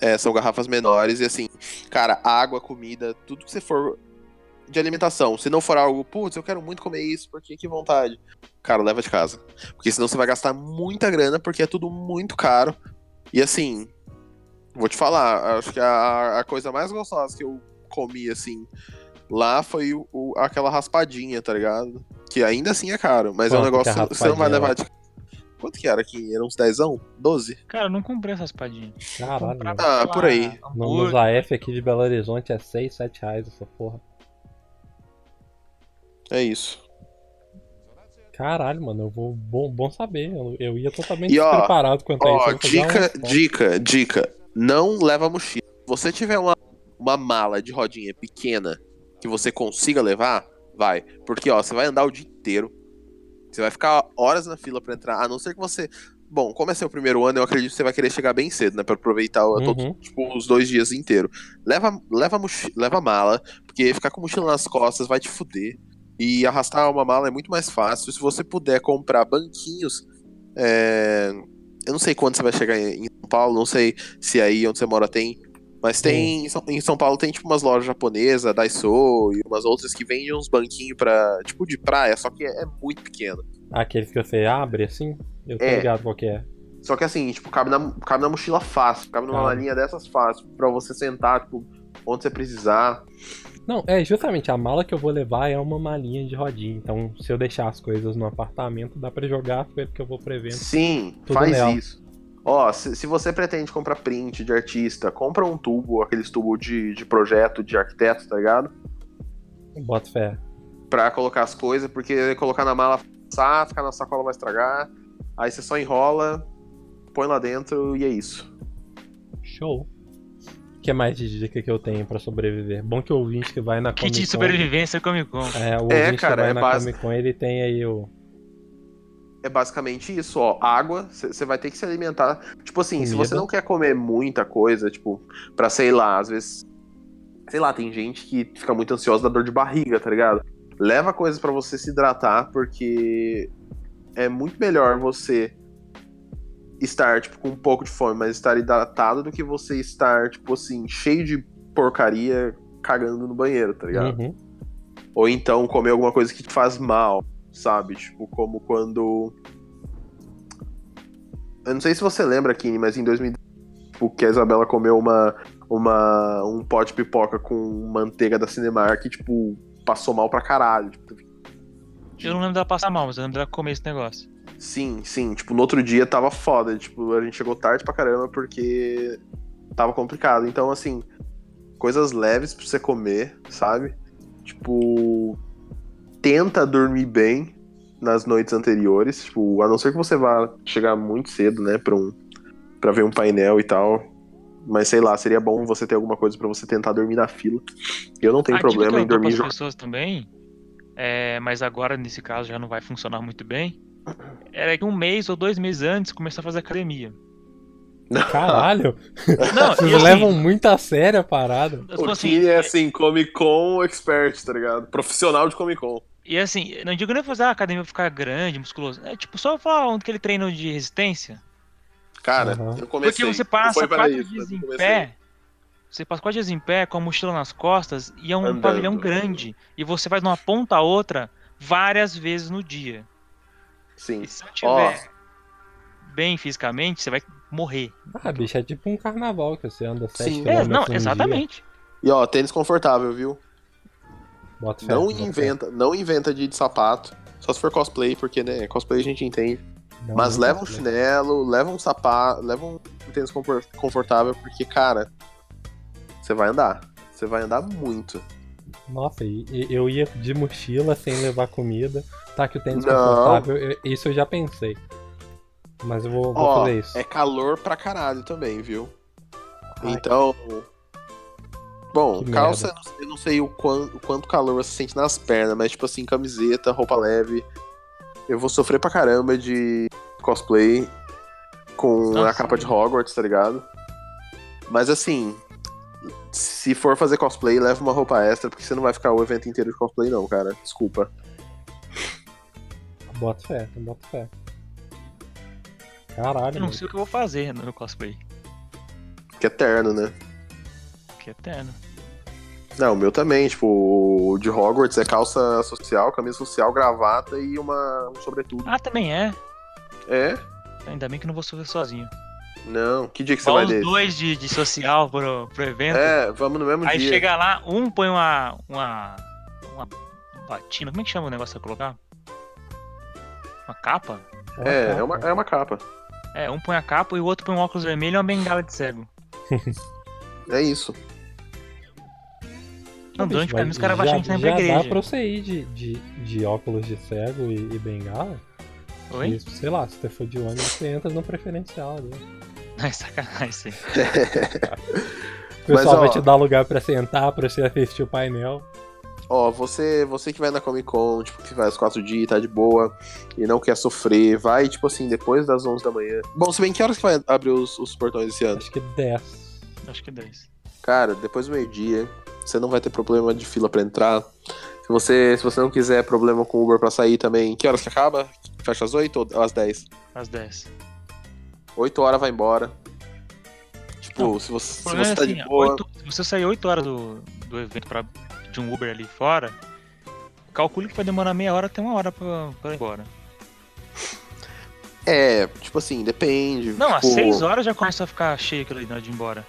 É, são garrafas menores e assim, cara, água, comida, tudo que você for de alimentação. Se não for algo, putz, eu quero muito comer isso, porque que vontade. Cara, leva de casa. Porque senão você vai gastar muita grana, porque é tudo muito caro. E assim, vou te falar, acho que a, a coisa mais gostosa que eu comi, assim, lá foi o, o- aquela raspadinha, tá ligado? Que ainda assim é caro, mas é um é negócio que você não vai levar de. Quanto que era aqui? Era uns 10? 12? Cara, eu não comprei essas padinhas. Caralho. Ah, lá, por aí. No, nos AF aqui de Belo Horizonte é 6, 7 reais essa porra. É isso. Caralho, mano, eu vou. Bom, bom saber. Eu, eu ia totalmente E, ó, despreparado quanto a isso. Ó, vou fazer dica, uma dica, dica. Não leva mochila. Se você tiver uma, uma mala de rodinha pequena que você consiga levar, vai. Porque, ó, você vai andar o dia inteiro. Você vai ficar horas na fila pra entrar. A não ser que você. Bom, como é seu primeiro ano, eu acredito que você vai querer chegar bem cedo, né? Pra aproveitar o- todos, Uhum. tipo, os dois dias inteiros. Leva, leva, mochi- leva mala, porque ficar com mochila nas costas vai te fuder. E arrastar uma mala é muito mais fácil. Se você puder comprar banquinhos. é, Eu não sei quando você vai chegar em São Paulo, não sei se aí onde você mora tem. Mas tem. Em São, em São Paulo tem tipo umas lojas japonesas, Daiso e umas outras que vendem uns banquinhos pra. Tipo de praia, só que é, muito pequeno. Aqueles que você abre assim? Eu tô É. ligado qual que é. Só que assim, tipo, cabe na, cabe na mochila fácil, cabe numa Cabe. malinha dessas fácil, pra você sentar, tipo, onde você precisar. Não, é justamente a mala que eu vou levar é uma malinha de rodinha. Então, se eu deixar as coisas no apartamento, dá pra jogar as coisas que eu vou prevendo. Sim, faz nela. isso. Ó, se, se você pretende comprar print de artista, compra um tubo, aqueles tubos de, de projeto de arquiteto, tá ligado? Bota fé. Pra colocar as coisas, porque colocar na mala passar, ficar na sacola vai estragar. Aí você só enrola, põe lá dentro e é isso. Show. Que mais de dica que eu tenho pra sobreviver? Bom que o ouvinte que vai na Kit de Comic Con... sobrevivência Comic Con. É, o É, ouvinte cara, que vai é na base- Comic Con, ele tem aí o... É basicamente isso, ó. Água, você vai ter que se alimentar. Tipo assim, se Comida. você não quer comer muita coisa, tipo, pra sei lá, às vezes. Sei lá, tem gente que fica muito ansiosa da dor de barriga, tá ligado? Leva coisas pra você se hidratar, porque é muito melhor você estar, tipo, com um pouco de fome, mas estar hidratado do que você estar, tipo assim, cheio de porcaria cagando no banheiro, tá ligado? Uhum. Ou então comer alguma coisa que te faz mal, sabe? Tipo, como quando. Eu não sei se você lembra, Kini, mas em 2000, tipo, que a Isabela comeu uma, uma, um pote de pipoca com manteiga da Cinemark e, tipo, passou mal pra caralho. Tipo, Eu não lembro dela passar mal, mas eu lembro dela comer esse negócio. Sim, sim. Tipo, no outro dia tava foda. Tipo, a gente chegou tarde pra caramba porque tava complicado. Então, assim, coisas leves pra você comer, sabe? Tipo, tenta dormir bem nas noites anteriores, tipo, a não ser que você vá chegar muito cedo, né, pra, um, pra ver um painel e tal. Mas sei lá, seria bom você ter alguma coisa pra você tentar dormir na fila. Eu não tenho A dica problema em dou dormir jogando. pessoas também, é, mas agora nesse caso já não vai funcionar muito bem, era que um mês ou dois meses antes começar a fazer academia. *laughs* Caralho, Não, vocês assim, levam muito a sério a parada. O assim, Kini é assim, Comic Con expert, tá ligado? Profissional de Comic Con. E assim, não digo nem fazer a academia ficar grande, musculoso. É tipo só falar onde aquele treino de resistência. Cara, Uhum. eu comecei. Porque você passa quatro isso, dias em pé. Você passa quatro dias em pé com a mochila nas costas e é um Andando. pavilhão grande. E você vai de uma ponta a outra várias vezes no dia. Sim. E se Ó. tiver bem fisicamente, você vai morrer. Ah, bicho, é tipo um carnaval que você anda 7 Sim. É, não, um dia. exatamente. E ó, tênis confortável, viu? Bota fé, Não bota fé. inventa, não inventa de, de sapato. Só se for cosplay, porque, né, cosplay a gente entende. Não, Mas não leva um fé. chinelo, leva um sapato, leva um tênis confort- confortável, porque, cara, você vai andar. Você vai andar muito. Nossa, e, e eu ia de mochila sem levar comida. Tá que o tênis Não. confortável, eu- isso eu já pensei. Mas eu vou, vou Ó, fazer isso. é calor pra caralho também, viu? Ai. Então. Bom, Que calça, merda. eu não sei o quanto, o quanto calor você sente nas pernas, mas tipo assim, camiseta, roupa leve. Eu vou sofrer pra caramba de cosplay com a Nossa. capa de Hogwarts, tá ligado? Mas assim, se for fazer cosplay, leva uma roupa extra, porque você não vai ficar o evento inteiro de cosplay, não, cara. Desculpa. Bota fé, bota fé. Caralho, Eu não mano. sei o que eu vou fazer no meu cosplay. Que é eterno, né? Que é eterno. Não, o meu também, tipo, o de Hogwarts é calça social, camisa social, gravata e uma um sobretudo. Ah, também é. É? Ainda bem que não vou sofrer sozinho. Não. Que dia que você vai os desse? dois de, de social pro, pro evento. É, vamos no mesmo Aí dia. chega lá, um põe uma. uma. uma batina. Como é que chama o negócio pra colocar? Uma capa? É, é uma, é uma capa. É, um põe a capa e o outro põe um óculos vermelho e uma bengala de cego. *laughs* É isso. Não, durante o caminho os caras vão achar que a tá indo pra já dá igreja. pra você ir de, de, de óculos de cego e, e bengala. Oi? E, sei lá, se você for de ônibus, você entra no preferencial. Né? *laughs* Ai, sacanagem isso *laughs* aí. O pessoal ó- vai te dar lugar pra sentar, pra você assistir o painel. Ó, você, você que vai na Comic Con, tipo, que vai aos quatro dias, tá de boa, e não quer sofrer, vai, tipo assim, depois das 11 da manhã. Bom, se bem que horas que vai abrir os, os portões esse ano? Acho que 10. Acho que 10. Cara, depois do meio-dia, você não vai ter problema de fila pra entrar. Se você, se você não quiser problema com o Uber pra sair também, que horas que acaba? Fecha às 8 ou às 10? Às 10. 8 horas vai embora. Tipo, Não, se você, se você é tá assim, de boa. oito- se você sair 8 horas do, do evento pra, de um Uber ali fora, calcule que vai demorar meia hora até uma hora pra, pra ir embora. É, tipo assim, depende. Não, às tipo, 6 horas já começa a ficar cheio aquilo ali na hora de ir embora.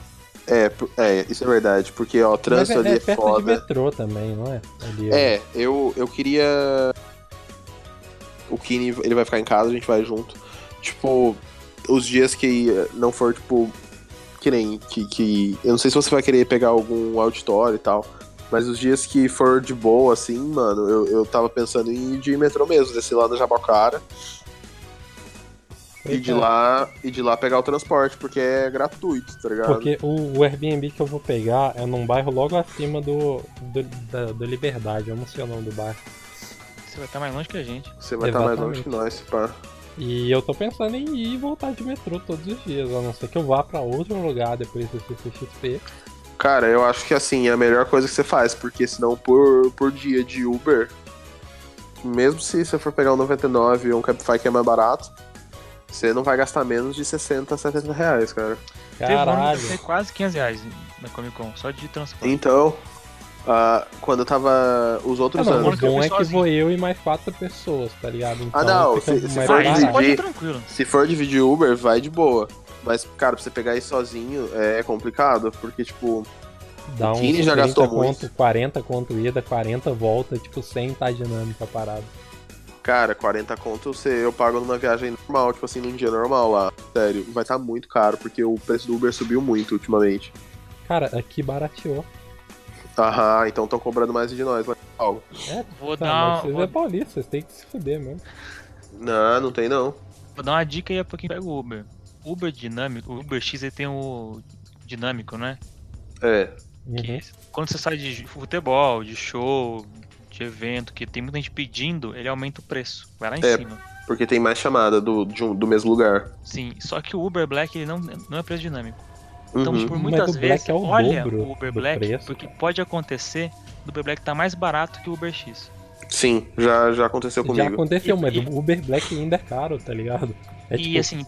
É, é, isso é verdade, porque ó, o trânsito é, ali é é, perto de foda. metrô também, não é? Ali, É, eu, eu queria. O Kini, ele vai ficar em casa, a gente vai junto. Tipo, os dias que não for, tipo. Que nem. Que, que... Eu não sei se você vai querer pegar algum auditório e tal. Mas os dias que for de boa, assim, mano, eu, eu tava pensando em ir de metrô mesmo, descer lá no Jabacara. e de lá e de lá pegar o transporte, porque é gratuito, tá ligado? Porque o, o Airbnb que eu vou pegar é num bairro logo acima do, do, da, do Liberdade, eu não sei o nome do bairro. Você vai estar mais longe que a gente. Você vai estar mais Exatamente. longe que nós, pá. E eu tô pensando em ir e voltar de metrô todos os dias, a não ser que eu vá pra outro lugar depois do CCXP. Cara, eu acho que assim, é a melhor coisa que você faz, porque senão por, por dia de Uber, mesmo se você for pegar um 99 ou um Cabify que é mais barato, você não vai gastar menos de 60, 70 reais, cara. Teve um Caralho. eu gastei quase 500 reais na Comic Con, só de transporte. Então, ah, quando eu tava os Ah, outros não, anos, o bom é que vou eu e mais quatro pessoas, tá ligado? Então Ah, não, se- se for Ah, dividir- se for dividir Uber, vai de boa. Mas, cara, pra você pegar isso sozinho é complicado, porque, tipo, Dá Kine já 30 gastou conto, muito. 40 conto ida, 40 volta, tipo, sem tá dinâmica a parada. cara, 40 conto você, eu pago numa viagem normal, tipo assim, num dia normal lá. Sério, vai estar muito caro, porque o preço do Uber subiu muito ultimamente. Cara, aqui barateou. Aham, então estão cobrando mais de nós. Mas... algo. É, Vou tá, dar, mas vocês vou, é paulista, vocês têm que se fuder mesmo. Não, não tem não. vou dar uma dica aí pra quem pega o Uber. Uber dinâmico, o Uber X ele tem o dinâmico, né? É. Que Uhum. quando você sai de futebol, de show, de evento, que tem muita gente pedindo, ele aumenta o preço. Vai lá em É. cima. Porque tem mais chamada do, de um- do mesmo lugar. Sim, só que o Uber Black ele não, não é preço dinâmico. Então, Uhum. por muitas vezes, é o olha o Uber Black, preço. porque pode acontecer do Uber Black tá mais barato que o Uber X. Sim, já, já aconteceu Já comigo. aconteceu, E- mas e- o Uber Black ainda é caro, tá ligado? É e tipo, assim,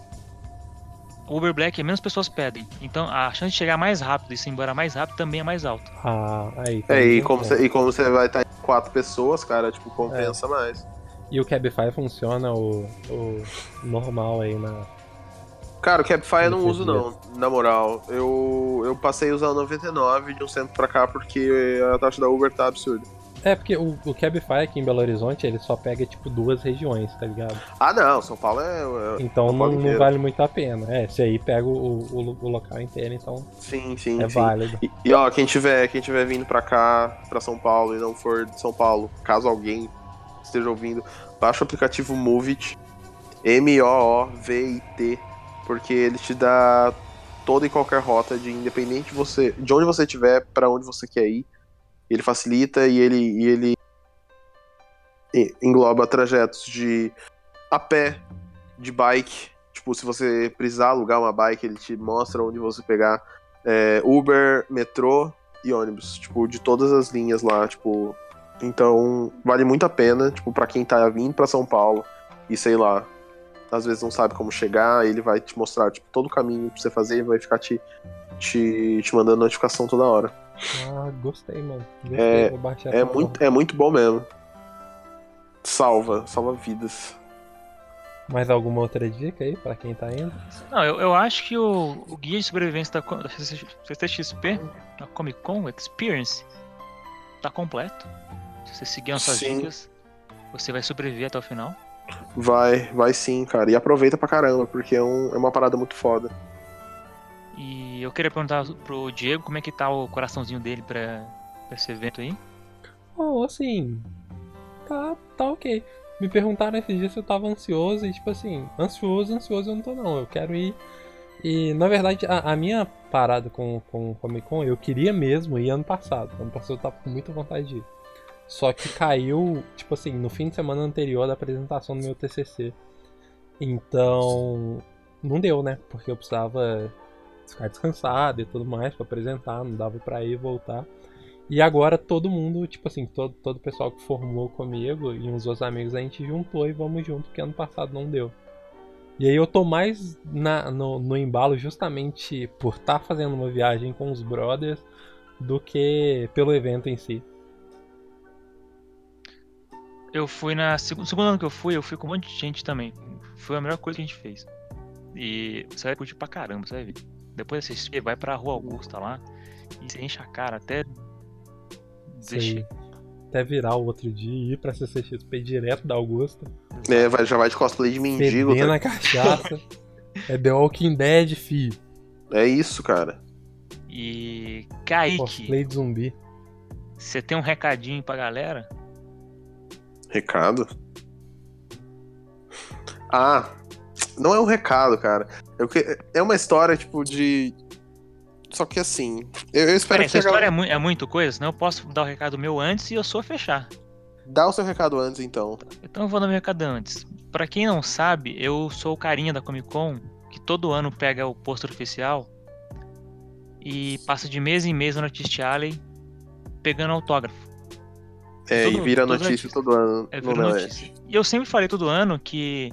o Uber Black menos pessoas pedem. Então a chance de chegar mais rápido e se embora mais rápido também é mais alta. ah, aí, É, e tá como, você, e como você vai estar em quatro pessoas, cara, tipo, compensa mais. E o Cabify funciona o, o normal aí na. Cara, o Cabify eu não uso não, na moral. Eu, eu passei a usar o 99 de um centro pra cá porque a taxa da Uber tá absurda. É, porque o, o Cabify aqui em Belo Horizonte, ele só pega, tipo, duas regiões, tá ligado? Ah não, São Paulo é... é- Então São não, não vale muito a pena. É, se aí pega o, o, o local inteiro, então Sim, sim, é sim. válido. E, e, ó, quem tiver, quem tiver vindo pra cá, pra São Paulo e não for de São Paulo, caso alguém esteja ouvindo, baixa o aplicativo Movit, M-O-O-V-I-T, porque ele te dá toda e qualquer rota de independente de você, de onde você estiver, pra onde você quer ir. Ele facilita e ele, e ele engloba trajetos de a pé, de bike. Tipo, se você precisar alugar uma bike, ele te mostra onde você pegar é, Uber, metrô e ônibus, tipo, de todas as linhas lá, tipo. Então, vale muito a pena, tipo, para quem tá vindo para São Paulo e sei lá, às vezes não sabe como chegar, ele vai te mostrar, tipo, todo o caminho pra você fazer e vai ficar te, te, te mandando notificação toda hora. Ah, gostei, mano. Gostei, É- vou baixar É muito, é muito bom mesmo. Salva, salva vidas. Mais alguma outra dica aí pra quem tá indo? Não, eu, eu acho que o, o guia de sobrevivência da, da CCXP, da Comic Con Experience, tá completo. Se você seguir as suas Sim. dicas, você vai sobreviver até o final. Vai, vai sim, cara. E aproveita pra caramba, porque é, um- é uma parada muito foda. E eu queria perguntar pro Diego como é que tá o coraçãozinho dele pra, pra esse evento aí. Oh, assim. Tá, tá ok. Me perguntaram esses dias se eu tava ansioso e, tipo assim, ansioso, ansioso eu não tô não. Eu quero ir. E na verdade, a, a minha parada com, com o Comic Con, eu queria mesmo ir ano passado. Ano passado eu tava com muita vontade de ir. Só que caiu, tipo assim, no fim de semana anterior da apresentação do meu TCC. Então, não deu, né? Porque eu precisava ficar descansado e tudo mais pra apresentar, não dava pra ir e voltar. E agora todo mundo, tipo assim, todo, todo o pessoal que formou comigo e uns outros amigos, a gente juntou e vamos junto, porque ano passado não deu. E aí eu tô mais na, no, no embalo justamente por estar fazendo uma viagem com os brothers do que pelo evento em si. Eu fui na. seg- No segundo ano que eu fui, eu fui com um monte de gente também. Foi a melhor coisa que a gente fez. E você vai curtir pra caramba, você vai ver. Depois você assistir, vai pra Rua Augusta lá e você enche a cara até. Deixa. Até virar o outro dia e ir pra CCXP direto da Augusta. É, vai, já vai de cosplay de mendigo, Beber tá? na cachaça. é The Walking Dead, fi. É isso, cara. E. Kaique, Cosplay de zumbi. você tem um recadinho pra galera? Recado? Ah, Não é um recado, cara. É uma história, tipo, de. Só que assim. Eu, eu espero Peraí, que essa história é, mu é muito coisa, senão eu posso dar o recado meu antes e eu sou fechar. Dá o seu recado antes, então. Então eu vou dar meu recado antes. Pra quem não sabe, eu sou o carinha da Comic Con que todo ano pega o pôster oficial e passa de mês em mês no Artist Alley pegando autógrafo. É, Todo- e vira todo notícia artista. todo ano. É, no vira notícia. E eu sempre falei todo ano que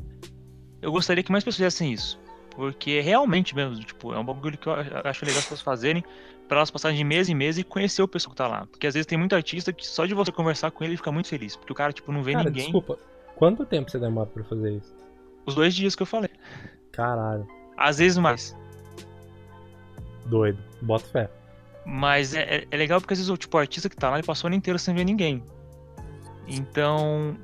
eu gostaria que mais pessoas fizessem isso. Porque realmente mesmo, tipo, é um bagulho que eu acho legal as pessoas fazerem pra elas passarem de mês em mês e conhecer o pessoal que tá lá. Porque às vezes tem muito artista que só de você conversar com ele fica muito feliz. Porque o cara, tipo, não vê Cara, ninguém. desculpa. Quanto tempo você demora pra fazer isso? Os dois dias que eu falei. Caralho. Às vezes mais. Doido. Bota fé. Mas é, é- é legal porque às vezes o tipo, o artista que tá lá ele passou o ano inteiro sem ver ninguém. Então,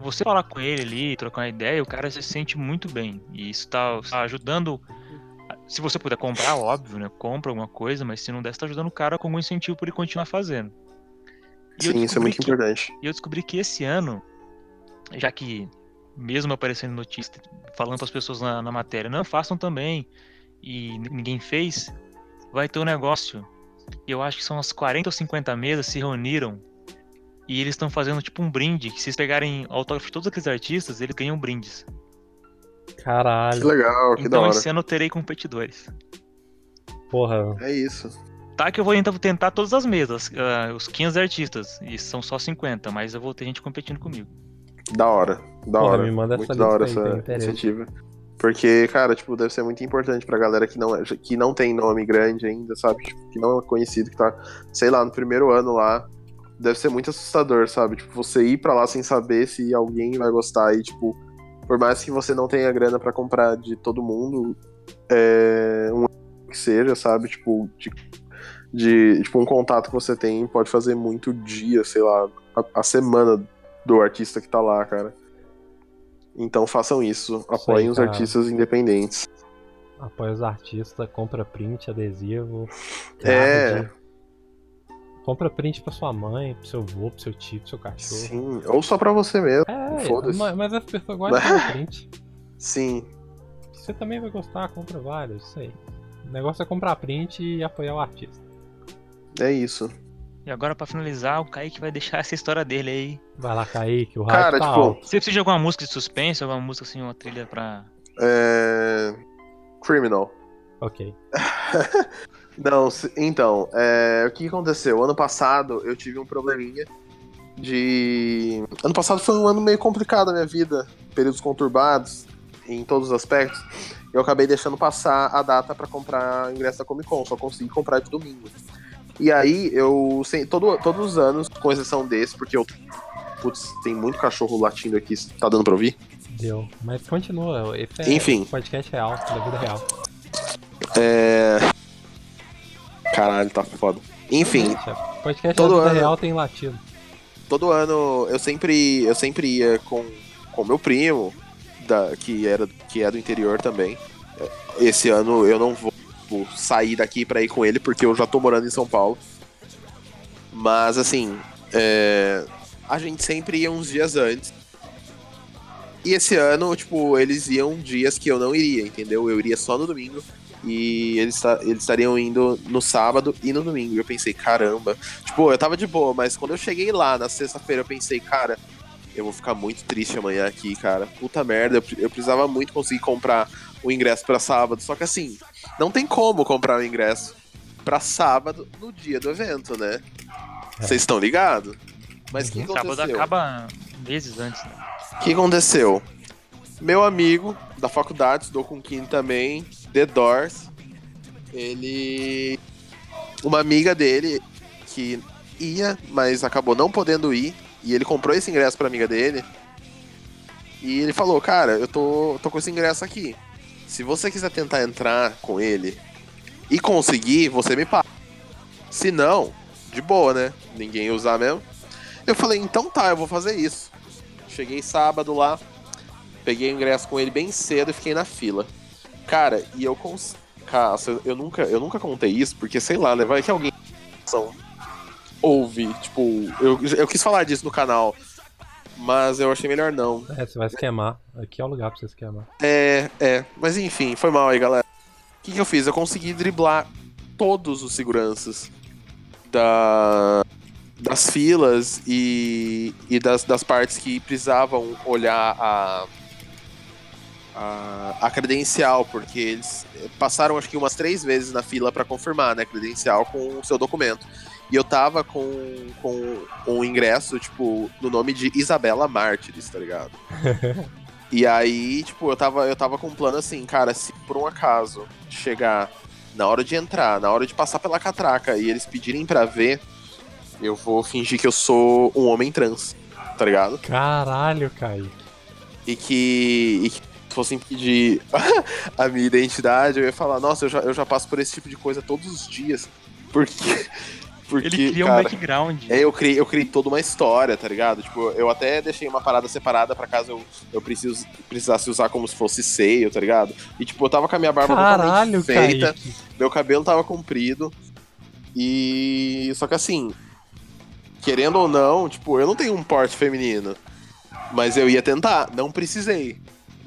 você falar com ele ali, trocar uma ideia, o cara se sente muito bem. E isso tá, tá ajudando. Se você puder comprar, óbvio, né? Compra alguma coisa, mas se não der, você tá ajudando o cara com algum incentivo pra ele continuar fazendo. E Sim, isso é muito que- importante. E eu descobri que esse ano, já que mesmo aparecendo notícia, falando para as pessoas na, na matéria, não façam também, e ninguém fez, vai ter um negócio. E eu acho que são umas 40 ou 50 mesas se reuniram e eles estão fazendo tipo um brinde, que se eles pegarem autógrafo de todos aqueles artistas, eles ganham brindes. Que Caralho. legal, que da então hora. esse ano eu terei competidores. Porra. É isso. Tá que eu vou tentar, tentar todas as mesas, ah, os 15 artistas, e são só 50, mas eu vou ter gente competindo comigo. Da hora. Da Porra, hora. me manda muito essa da hora aí, essa iniciativa. Porque, cara, tipo, deve ser muito importante pra galera que não, é- que não tem nome grande ainda, sabe? Tipo, que não é conhecido, que tá, sei lá, no primeiro ano lá. Deve ser muito assustador, sabe? Tipo, você ir pra lá sem saber se alguém vai gostar e, tipo, por mais que você não tenha grana pra comprar de todo mundo, é um que seja, sabe? Tipo, de, de- tipo, um contato que você tem pode fazer muito dia, sei lá, a, a semana do artista que tá lá, cara. Então façam isso, apoiem os cara. artistas independentes. Apoia os artistas, compra print, adesivo. É. Compra print pra sua mãe, pro seu avô, pro seu tio, pro seu cachorro. Sim, ou só pra você mesmo. É, Foda-se. mas, mas as pessoas gostam de print. *laughs* Sim, Você também vai gostar, compra vários, isso aí. O negócio é comprar print e apoiar o artista. é isso. E agora, pra finalizar, o Kaique vai deixar essa história dele aí. Vai lá, Kaique, o hype Cara, tá tipo, alto. Você precisa de alguma música de suspense, alguma música assim, uma trilha pra. É... Criminal. Ok. *laughs* Não, então, é, o que aconteceu? Ano passado eu tive um probleminha de. Ano passado foi um ano meio complicado na minha vida, períodos conturbados em todos os aspectos. Eu acabei deixando passar a data pra comprar ingresso da Comic Con, só consegui comprar de domingo. E aí eu, sem- todo, todos os anos, com exceção desse, porque eu. Putz, tem muito cachorro latindo aqui, tá dando pra ouvir? Deu. Mas continua, esse é Enfim. podcast real, da vida real. É. Caralho, tá foda. Enfim, Podcast Todo ano- real tem latido. todo ano eu sempre eu sempre ia com com meu primo da, que era que é do interior também. Esse ano eu não vou sair daqui pra ir com ele porque eu já tô morando em São Paulo. Mas assim é, a gente sempre ia uns dias antes. E esse ano tipo eles iam dias que eu não iria entendeu? Eu iria só no domingo e eles, eles estariam indo no sábado e no domingo. E eu pensei, caramba. Tipo, eu tava de boa, mas quando eu cheguei lá na sexta-feira, eu pensei, cara, eu vou ficar muito triste amanhã aqui, cara. Puta merda, eu, eu precisava muito conseguir comprar o ingresso pra sábado. Só que assim, não tem como comprar o ingresso pra sábado no dia do evento, né? É. Vocês estão ligados? Mas o que Sábado aconteceu? acaba meses antes. Né? O que aconteceu? Meu amigo da faculdade, estudou com Kim também, The Doors. Ele. Uma amiga dele que ia, mas acabou não podendo ir. E ele comprou esse ingresso pra amiga dele. E ele falou: Cara, eu tô, tô com esse ingresso aqui. Se você quiser tentar entrar com ele e conseguir, você me paga. Se não, de boa, né? Ninguém ia usar mesmo. Eu falei: Então tá, eu vou fazer isso. Cheguei sábado lá, peguei o ingresso com ele bem cedo e fiquei na fila. Cara, e eu cons... Cara, eu- nunca, eu nunca contei isso, porque sei lá, né? Vai que alguém ouve, tipo, eu, eu quis falar disso no canal, Mas eu achei melhor não. É, você vai se queimar. Aqui é o lugar pra você se queimar. É, é. Mas enfim, foi mal aí, galera. O que, que eu fiz? Eu consegui driblar todos os seguranças da, das filas e, e das, das partes que precisavam olhar a, a, a credencial, porque eles passaram acho que umas três vezes na fila para confirmar, né, credencial com o seu documento. E eu tava com, com um ingresso, tipo, no nome de Isabela Mártires, tá ligado? *laughs* e aí, tipo, eu tava, eu tava com um plano assim, cara, se por um acaso chegar na hora de entrar, na hora de passar pela catraca e eles pedirem pra ver, eu vou fingir que eu sou um homem trans, tá ligado? Caralho, Kaique. E que, e que fossem pedir *laughs* a minha identidade, eu ia falar, nossa, eu já, eu já passo por esse tipo de coisa todos os dias. Porque. *laughs* Porque, Ele cria um cara, background. é, eu criei, eu criei toda uma história, tá ligado? Tipo, eu até deixei uma parada separada pra caso eu, eu preciso, precisasse usar como se fosse seio, tá ligado? E tipo, eu tava com a minha barba Caralho, feita, Kaique. meu cabelo tava comprido. E. Só que assim, querendo ou não, tipo, eu não tenho um porte feminino. Mas eu ia tentar, não precisei.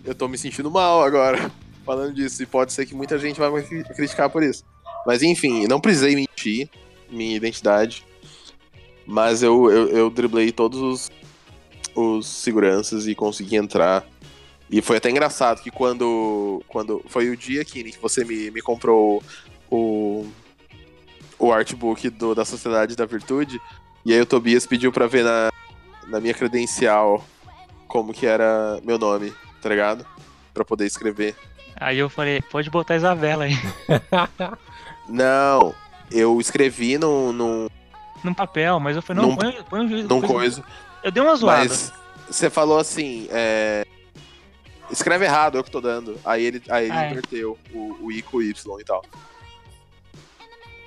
Eu tô me sentindo mal agora *laughs* falando disso. E pode ser que muita gente vai me cri- criticar por isso. Mas enfim, não precisei mentir minha identidade. Mas eu, eu, eu driblei todos os, os seguranças e consegui entrar. E foi até engraçado que quando. quando foi o dia, Kini, que você me, me comprou o, o artbook do, da Sociedade da Virtude. E aí o Tobias pediu pra ver na, na minha credencial como que era meu nome, tá ligado? Pra poder escrever. Aí eu falei, pode botar a Isabela aí. *laughs* Não, eu escrevi num, num, Num papel, mas eu falei, não, Num- põe, põe um num coisa. Eu dei uma zoada. Mas você falou assim, é, escreve errado, eu que tô dando. Aí ele, aí ele Ah, é. inverteu o, o I com o Y e tal.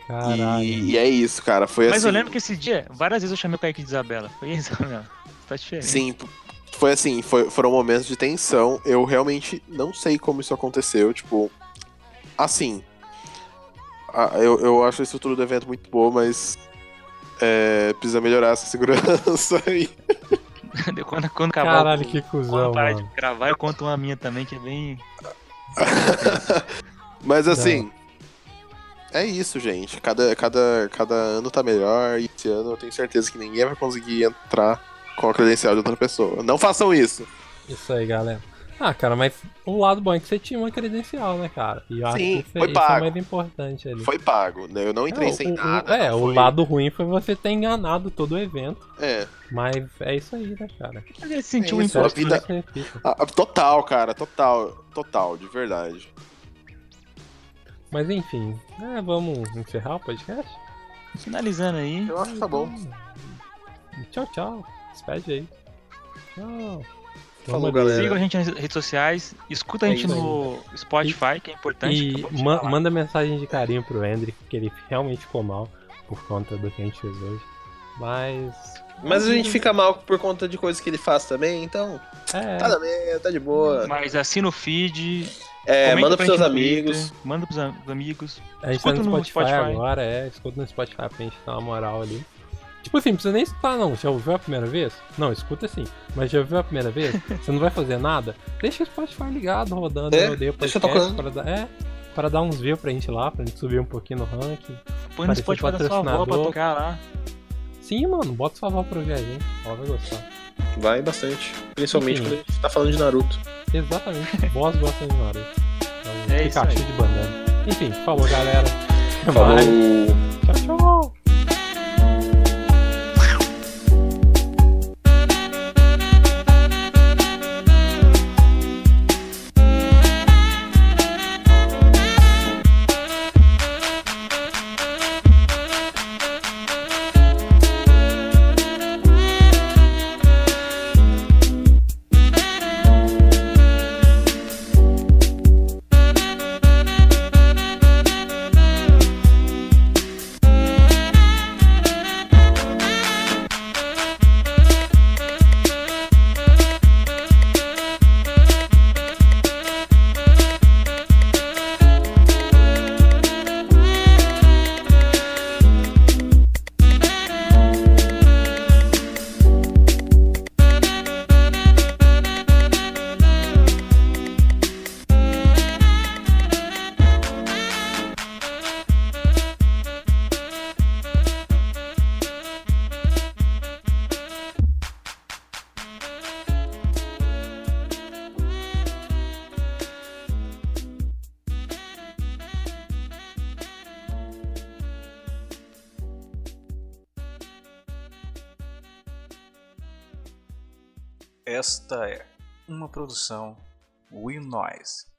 Caralho. E, e é isso, cara. Foi Mas assim. eu lembro que esse dia, várias vezes eu chamei o Kaique de Isabela. Foi Isabela. *laughs* Tá diferente. Sim, foi assim, foi- foram momentos de tensão. Eu realmente não sei como isso aconteceu. Tipo, assim. a- eu, eu acho a estrutura do evento muito boa, mas. é, precisa melhorar essa segurança *laughs* aí. quando, quando acabar Caralho, o- que quando cuzão, parar mano. de gravar, eu conto uma minha também, que é bem. *laughs* Mas assim. É isso, gente. Cada, cada, cada ano tá melhor. E esse ano eu tenho certeza que ninguém vai conseguir entrar com a credencial de outra pessoa. Não façam isso. Isso aí, galera. Ah, cara, mas o lado bom é que você tinha uma credencial, né, cara? E eu acho Sim, que isso, é- foi isso é pago. mais importante ali. Foi pago, né? Eu não entrei É, sem o, nada. É, o foi- lado ruim foi você ter enganado todo o evento. É. Mas é isso aí, né, cara? Mas ele sentiu É um isso, a imposto, vida- né? Repita. Ah, ah, total, cara. Total. Total, de verdade. Mas enfim, é, vamos encerrar o podcast? Finalizando aí. Eu acho que tá bom. Tchau, tchau. Despede aí. Tchau. Falou, galera. Sigam a gente nas redes sociais. Escuta a É gente aí. no Spotify, que é importante. E ma- falar. manda mensagem de carinho pro Hendrick, que ele realmente ficou mal por conta do que a gente fez hoje. Mas. Mas a gente fica mal por conta de coisas que ele faz também, então. É, Tá, também, tá de boa. Mas assina o feed. É, manda pros seus amigos. Twitter, Manda pros am- amigos. a gente escuta tá no no Spotify, Spotify. agora, é. Escuta no Spotify pra gente dar uma moral ali. Tipo assim, não precisa nem escutar não. Já ouviu a primeira vez? Não, escuta sim. Mas já ouviu a primeira vez? *laughs* Você não vai fazer nada? Deixa o Spotify ligado, rodando. É, eu odeio deixa podcast tocando. Para dar, é, para dar uns views pra gente lá, pra gente subir um pouquinho no ranking. Põe no Spotify da sua avó pra tocar lá. Sim, mano, bota sua avó pra ouvir a gente. Ela vai gostar. Vai bastante. Principalmente Enfim. quando a gente tá falando de Naruto. Exatamente. Boss gostam de Naruto. É um É isso Pikachu aí. de bandana. Enfim, falou galera. Falou. Vai. Tchau, tchau. Produção Will Noise.